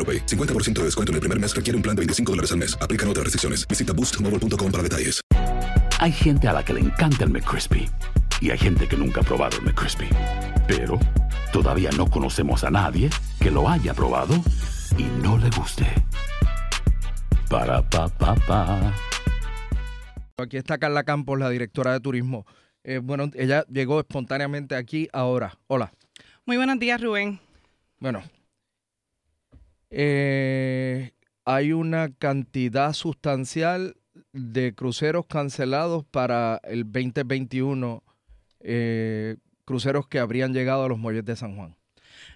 AroPay. 50% de descuento en el primer mes requiere un plan de 25 dólares al mes. Aplican otras restricciones. Visita boostmobile.com para detalles. Hay gente a la que le encanta el McCrispy y hay gente que nunca ha probado el McCrispy. Pero todavía no conocemos a nadie que lo haya probado y no le guste. Para pa pa pa. Aquí está Carla Campos, la directora de turismo. Eh, bueno, ella llegó espontáneamente aquí ahora. Hola. Muy buenos días, Rubén. Bueno, eh, hay una cantidad sustancial de cruceros cancelados para el 2021, eh, cruceros que habrían llegado a los muelles de San Juan.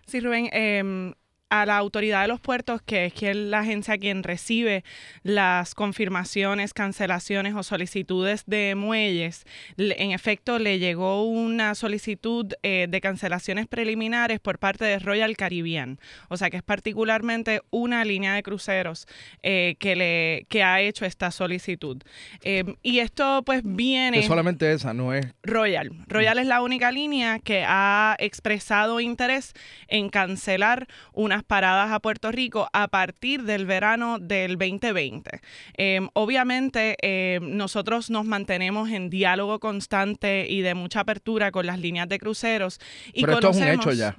Sí, Rubén, em, a la autoridad de los puertos, que es quien la agencia quien recibe las confirmaciones, cancelaciones o solicitudes de muelles, en efecto le llegó una solicitud eh, de cancelaciones preliminares por parte de Royal Caribbean, o sea que es particularmente una línea de cruceros eh, que le que ha hecho esta solicitud. Em, y esto pues viene... Es solamente esa, no es... Royal. Royal es la única línea que ha expresado interés en cancelar unas paradas a Puerto Rico a partir del verano del 2020. Em, obviamente, em, nosotros nos mantenemos en diálogo constante y de mucha apertura con las líneas de cruceros. Y Pero esto es un hecho ya.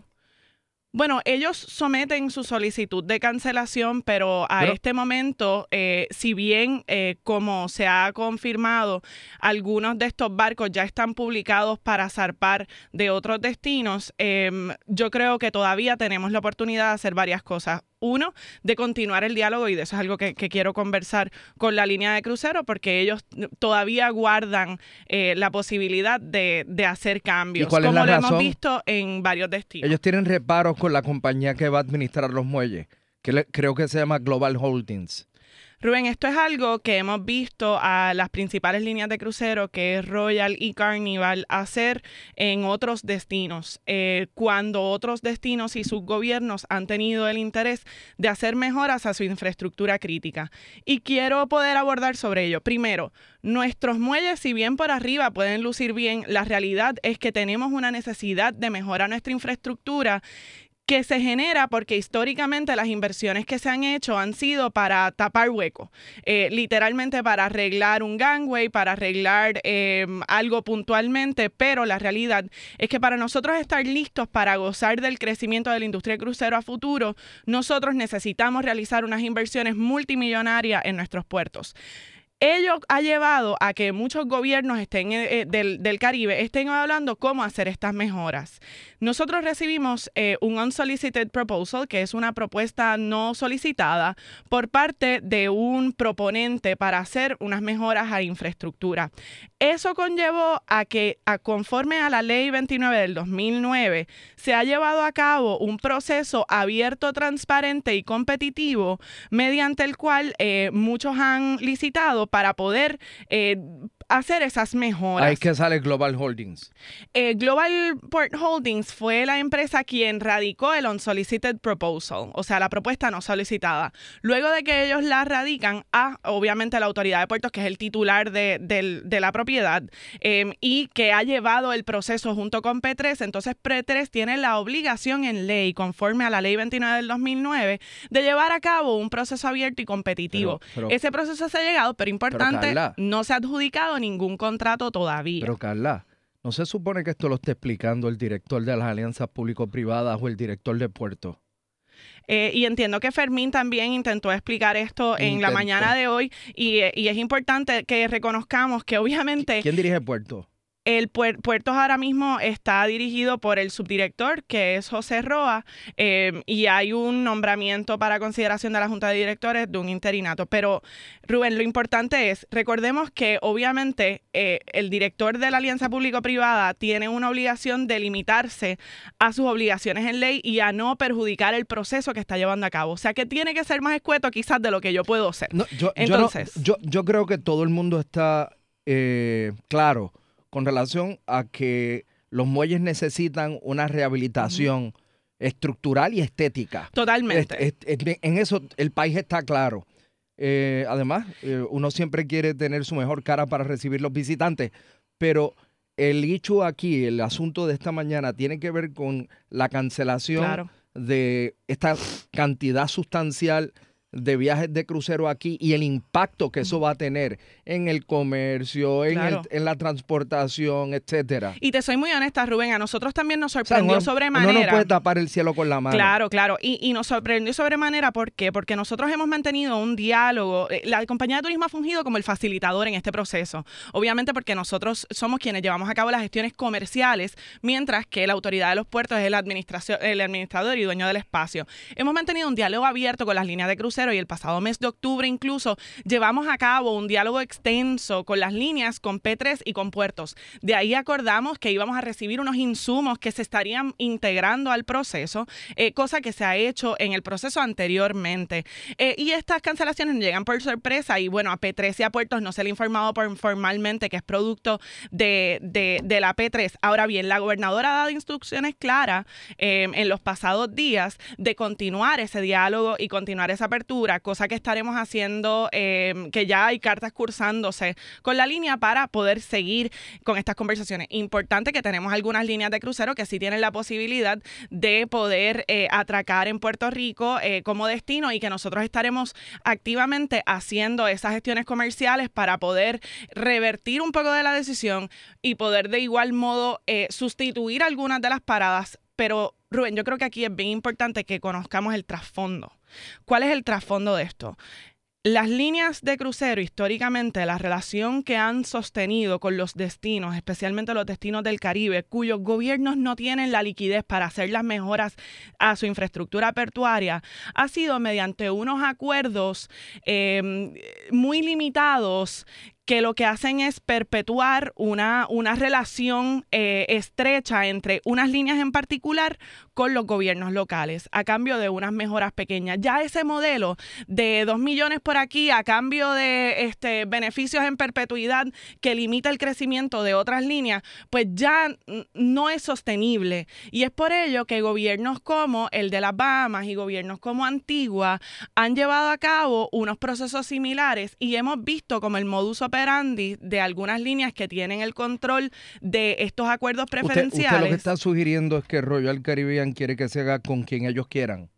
Bueno, ellos someten su solicitud de cancelación, pero a este momento, eh, si bien, eh, como se ha confirmado, algunos de estos barcos ya están publicados para zarpar de otros destinos, em, yo creo que todavía tenemos la oportunidad de hacer varias cosas uno, de continuar el diálogo, y de eso es algo que, quiero conversar con la línea de crucero, porque ellos todavía guardan eh, la posibilidad de, hacer cambios, como lo hemos visto en varios destinos. Ellos tienen reparos con la compañía que va a administrar los muelles, que creo que se llama Global Holdings. Rubén, esto es algo que hemos visto a las principales líneas de crucero, que es Royal y Carnival, hacer en otros destinos, eh, cuando otros destinos y sus gobiernos han tenido el interés de hacer mejoras a su infraestructura crítica. Y quiero poder abordar sobre ello. Primero, nuestros muelles, si bien por arriba pueden lucir bien, la realidad es que tenemos una necesidad de mejorar nuestra infraestructura que se genera porque históricamente las inversiones que se han hecho han sido para tapar huecos, eh, literalmente para arreglar un gangway, para arreglar em, algo puntualmente, pero la realidad es que para nosotros estar listos para gozar del crecimiento de la industria crucero a futuro, nosotros necesitamos realizar unas inversiones multimillonarias en nuestros puertos ello ha llevado a que muchos gobiernos estén eh, del, del, Caribe estén hablando cómo hacer estas mejoras. Nosotros recibimos eh, un unsolicited proposal, que es una propuesta no solicitada por parte de un proponente para hacer unas mejoras a infraestructura. Eso conllevó a que, conforme a la ley 29 del 2009, se ha llevado a cabo un proceso abierto, transparente y competitivo mediante el cual eh, muchos han licitado para poder eh, hacer esas mejoras. Ahí que sale Global Holdings. Eh, Global Port Holdings fue la empresa quien radicó el unsolicited proposal, o sea, la propuesta no solicitada. Luego de que ellos la radican a, obviamente, la autoridad de puertos, que es el titular de, de la propiedad, em, y que ha llevado el proceso junto con P3, entonces P3 tiene la obligación en ley, conforme a la ley 29 del 2009, de llevar a cabo un proceso abierto y competitivo. Ese proceso se ha llegado, pero importante, no se ha adjudicado ningún contrato todavía. Pero Carla, ¿no se supone que esto lo esté explicando el director de las alianzas público-privadas o el director de puertos? Eh, y entiendo que Fermín también intentó explicar esto en la mañana de hoy y, eh, y, es importante que reconozcamos que obviamente... ¿Quién dirige Puerto? El puerto ahora mismo está dirigido por el subdirector, que es José Roa, em, y hay un nombramiento para consideración de la Junta de Directores de un interinato. Pero, Rubén, lo importante es, recordemos que obviamente eh, el director de la Alianza Público-Privada tiene una obligación de limitarse a sus obligaciones en ley y a no perjudicar el proceso que está llevando a cabo. O sea, que tiene que ser más escueto quizás de lo que yo puedo ser. yo, Entonces, yo, yo, creo que todo el mundo está eh, claro con relación a que los muelles necesitan una rehabilitación estructural y estética. Totalmente. en eso el país está claro. Eh, además, eh, uno siempre quiere tener su mejor cara para recibir los visitantes, pero el hecho aquí, el asunto de esta mañana, tiene que ver con la cancelación de esta cantidad sustancial de viajes de crucero aquí y el impacto que eso va a tener en el comercio, en, en la transportación, etcétera. Y te soy muy honesta, Rubén, a nosotros también nos sorprendió sobremanera. Uno no puede tapar el cielo con la mano. Claro, claro. Y, y nos sorprendió sobremanera, ¿por qué? Porque nosotros hemos mantenido un diálogo. Eh, la compañía de turismo ha fungido como el facilitador en este proceso. Obviamente porque nosotros somos quienes llevamos a cabo las gestiones comerciales, mientras que la autoridad de los puertos es el, administración, el administrador y dueño del espacio. Hemos mantenido un diálogo abierto con las líneas de crucero y el pasado mes de octubre incluso llevamos a cabo un diálogo extenso con las líneas, con P3 y con puertos. De ahí acordamos que íbamos a recibir unos insumos que se estarían integrando al proceso, eh, cosa que se ha hecho en el proceso anteriormente. Eh, y estas cancelaciones llegan por sorpresa y bueno, a P3 y a puertos no se le ha informado por, formalmente que es producto de, de, la P3. Ahora bien, la gobernadora ha dado instrucciones claras eh, en los pasados días de continuar ese diálogo y continuar esa apertura cosa que estaremos haciendo, em, que ya hay cartas cursándose con la línea para poder seguir con estas conversaciones. Importante que tenemos algunas líneas de crucero que sí tienen la posibilidad de poder eh, atracar en Puerto Rico eh, como destino y que nosotros estaremos activamente haciendo esas gestiones comerciales para poder revertir un poco de la decisión y poder de igual modo eh, sustituir algunas de las paradas pero Rubén, yo creo que aquí es bien importante que conozcamos el trasfondo. ¿Cuál es el trasfondo de esto? Las líneas de crucero, históricamente, la relación que han sostenido con los destinos, especialmente los destinos del Caribe, cuyos gobiernos no tienen la liquidez para hacer las mejoras a su infraestructura portuaria, ha sido mediante unos acuerdos eh, muy limitados que lo que hacen es perpetuar una, una relación eh, estrecha entre unas líneas en particular con los gobiernos locales a cambio de unas mejoras pequeñas. Ya ese modelo de dos millones por aquí a cambio de este, beneficios en perpetuidad que limita el crecimiento de otras líneas, pues ya no es sostenible. Y es por ello que gobiernos como el de las Bahamas y gobiernos como Antigua han llevado a cabo unos procesos similares y hemos visto como el modus de algunas líneas que tienen el control de estos acuerdos preferenciales. Usted, lo que está sugiriendo es que Royal Caribbean quiere que se haga con quien ellos quieran.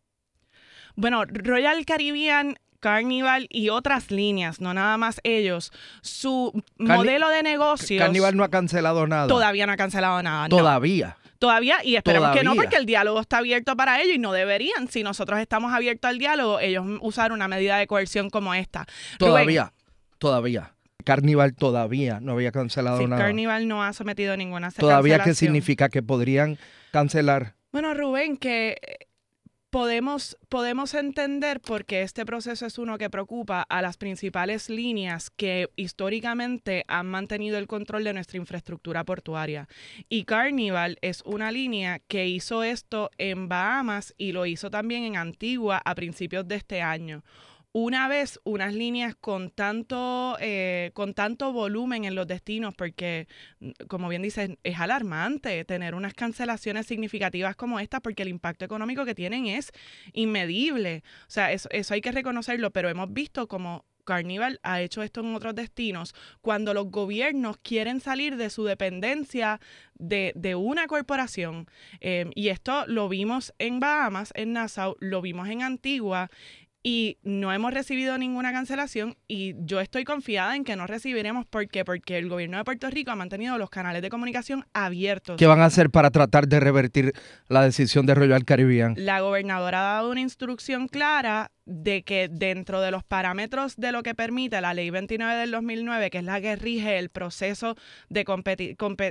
Bueno, Royal Caribbean Carnival y otras líneas, no nada más ellos, su modelo de negocios. Carnival no ha cancelado nada. Todavía no ha cancelado nada. Todavía. Todavía, y esperemos que no, porque el diálogo está abierto para ellos y no deberían. Si nosotros estamos abiertos al diálogo, ellos usar una medida de coerción como esta. Todavía, todavía. Carnival todavía no había cancelado sí, nada. Carnival no ha sometido ninguna ¿Todavía qué significa? ¿Que podrían cancelar? Bueno, Rubén, que eh, podemos, podemos entender porque este proceso es uno que preocupa a las principales líneas que históricamente han mantenido el control de nuestra infraestructura portuaria. Y Carnival es una línea que hizo esto en Bahamas y lo hizo también en Antigua a principios de este año una vez unas líneas con tanto, eh, con tanto volumen en los destinos, porque mm, como bien dices, es alarmante tener unas cancelaciones significativas como esta, porque el impacto económico que tienen es inmedible. O sea, eso, eso hay que reconocerlo, pero hemos visto como Carnival ha hecho esto en otros destinos, cuando los gobiernos quieren salir de su dependencia de, de una corporación. Eh, y esto lo vimos en Bahamas, en Nassau, lo vimos en Antigua y no hemos recibido ninguna cancelación y yo estoy confiada en que no recibiremos porque porque el gobierno de Puerto Rico ha mantenido los canales de comunicación abiertos. ¿Qué van a hacer para tratar de revertir la decisión de Royal Caribbean? La gobernadora ha dado una instrucción clara de que dentro de los parámetros de lo que permite la ley 29 del 2009, que es la que rige el proceso de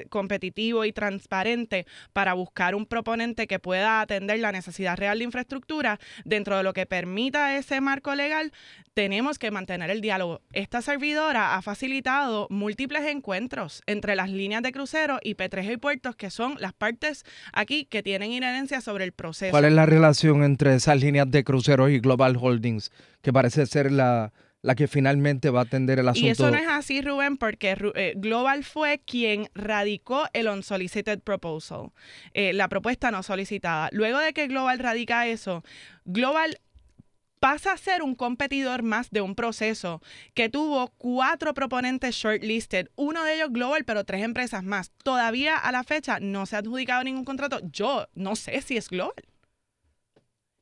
competitivo y transparente para buscar un proponente que pueda atender la necesidad real de infraestructura, dentro de lo que permita ese marco legal, tenemos que mantener el diálogo. Esta servidora ha facilitado múltiples encuentros entre las líneas de crucero y P3 y puertos, que son las partes aquí que tienen inherencia sobre el proceso. ¿Cuál es la relación entre esas líneas de cruceros y Global Holdings, que parece ser la, la que finalmente va a atender el asunto. Y eso no es así, Rubén, porque eh, Global fue quien radicó el unsolicited proposal, eh, la propuesta no solicitada. Luego de que Global radica eso, Global pasa a ser un competidor más de un proceso que tuvo cuatro proponentes shortlisted, uno de ellos global, pero tres empresas más. Todavía a la fecha no se ha adjudicado ningún contrato. Yo no sé si es global.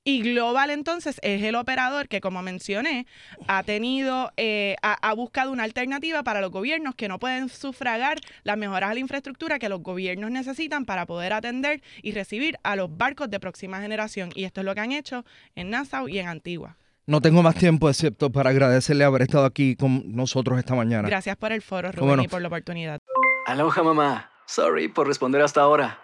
Y Global entonces es el operador que, como mencioné, ha tenido, eh, ha, buscado una alternativa para los gobiernos que no pueden sufragar las mejoras a la infraestructura que los gobiernos necesitan para poder atender y recibir a los barcos de próxima generación. Y esto es lo que han hecho en Nassau y en Antigua. No tengo más tiempo excepto para agradecerle haber estado aquí con nosotros esta mañana. Gracias por el foro, Rubén, y por la oportunidad. Aloha, mamá. Sorry por responder hasta ahora.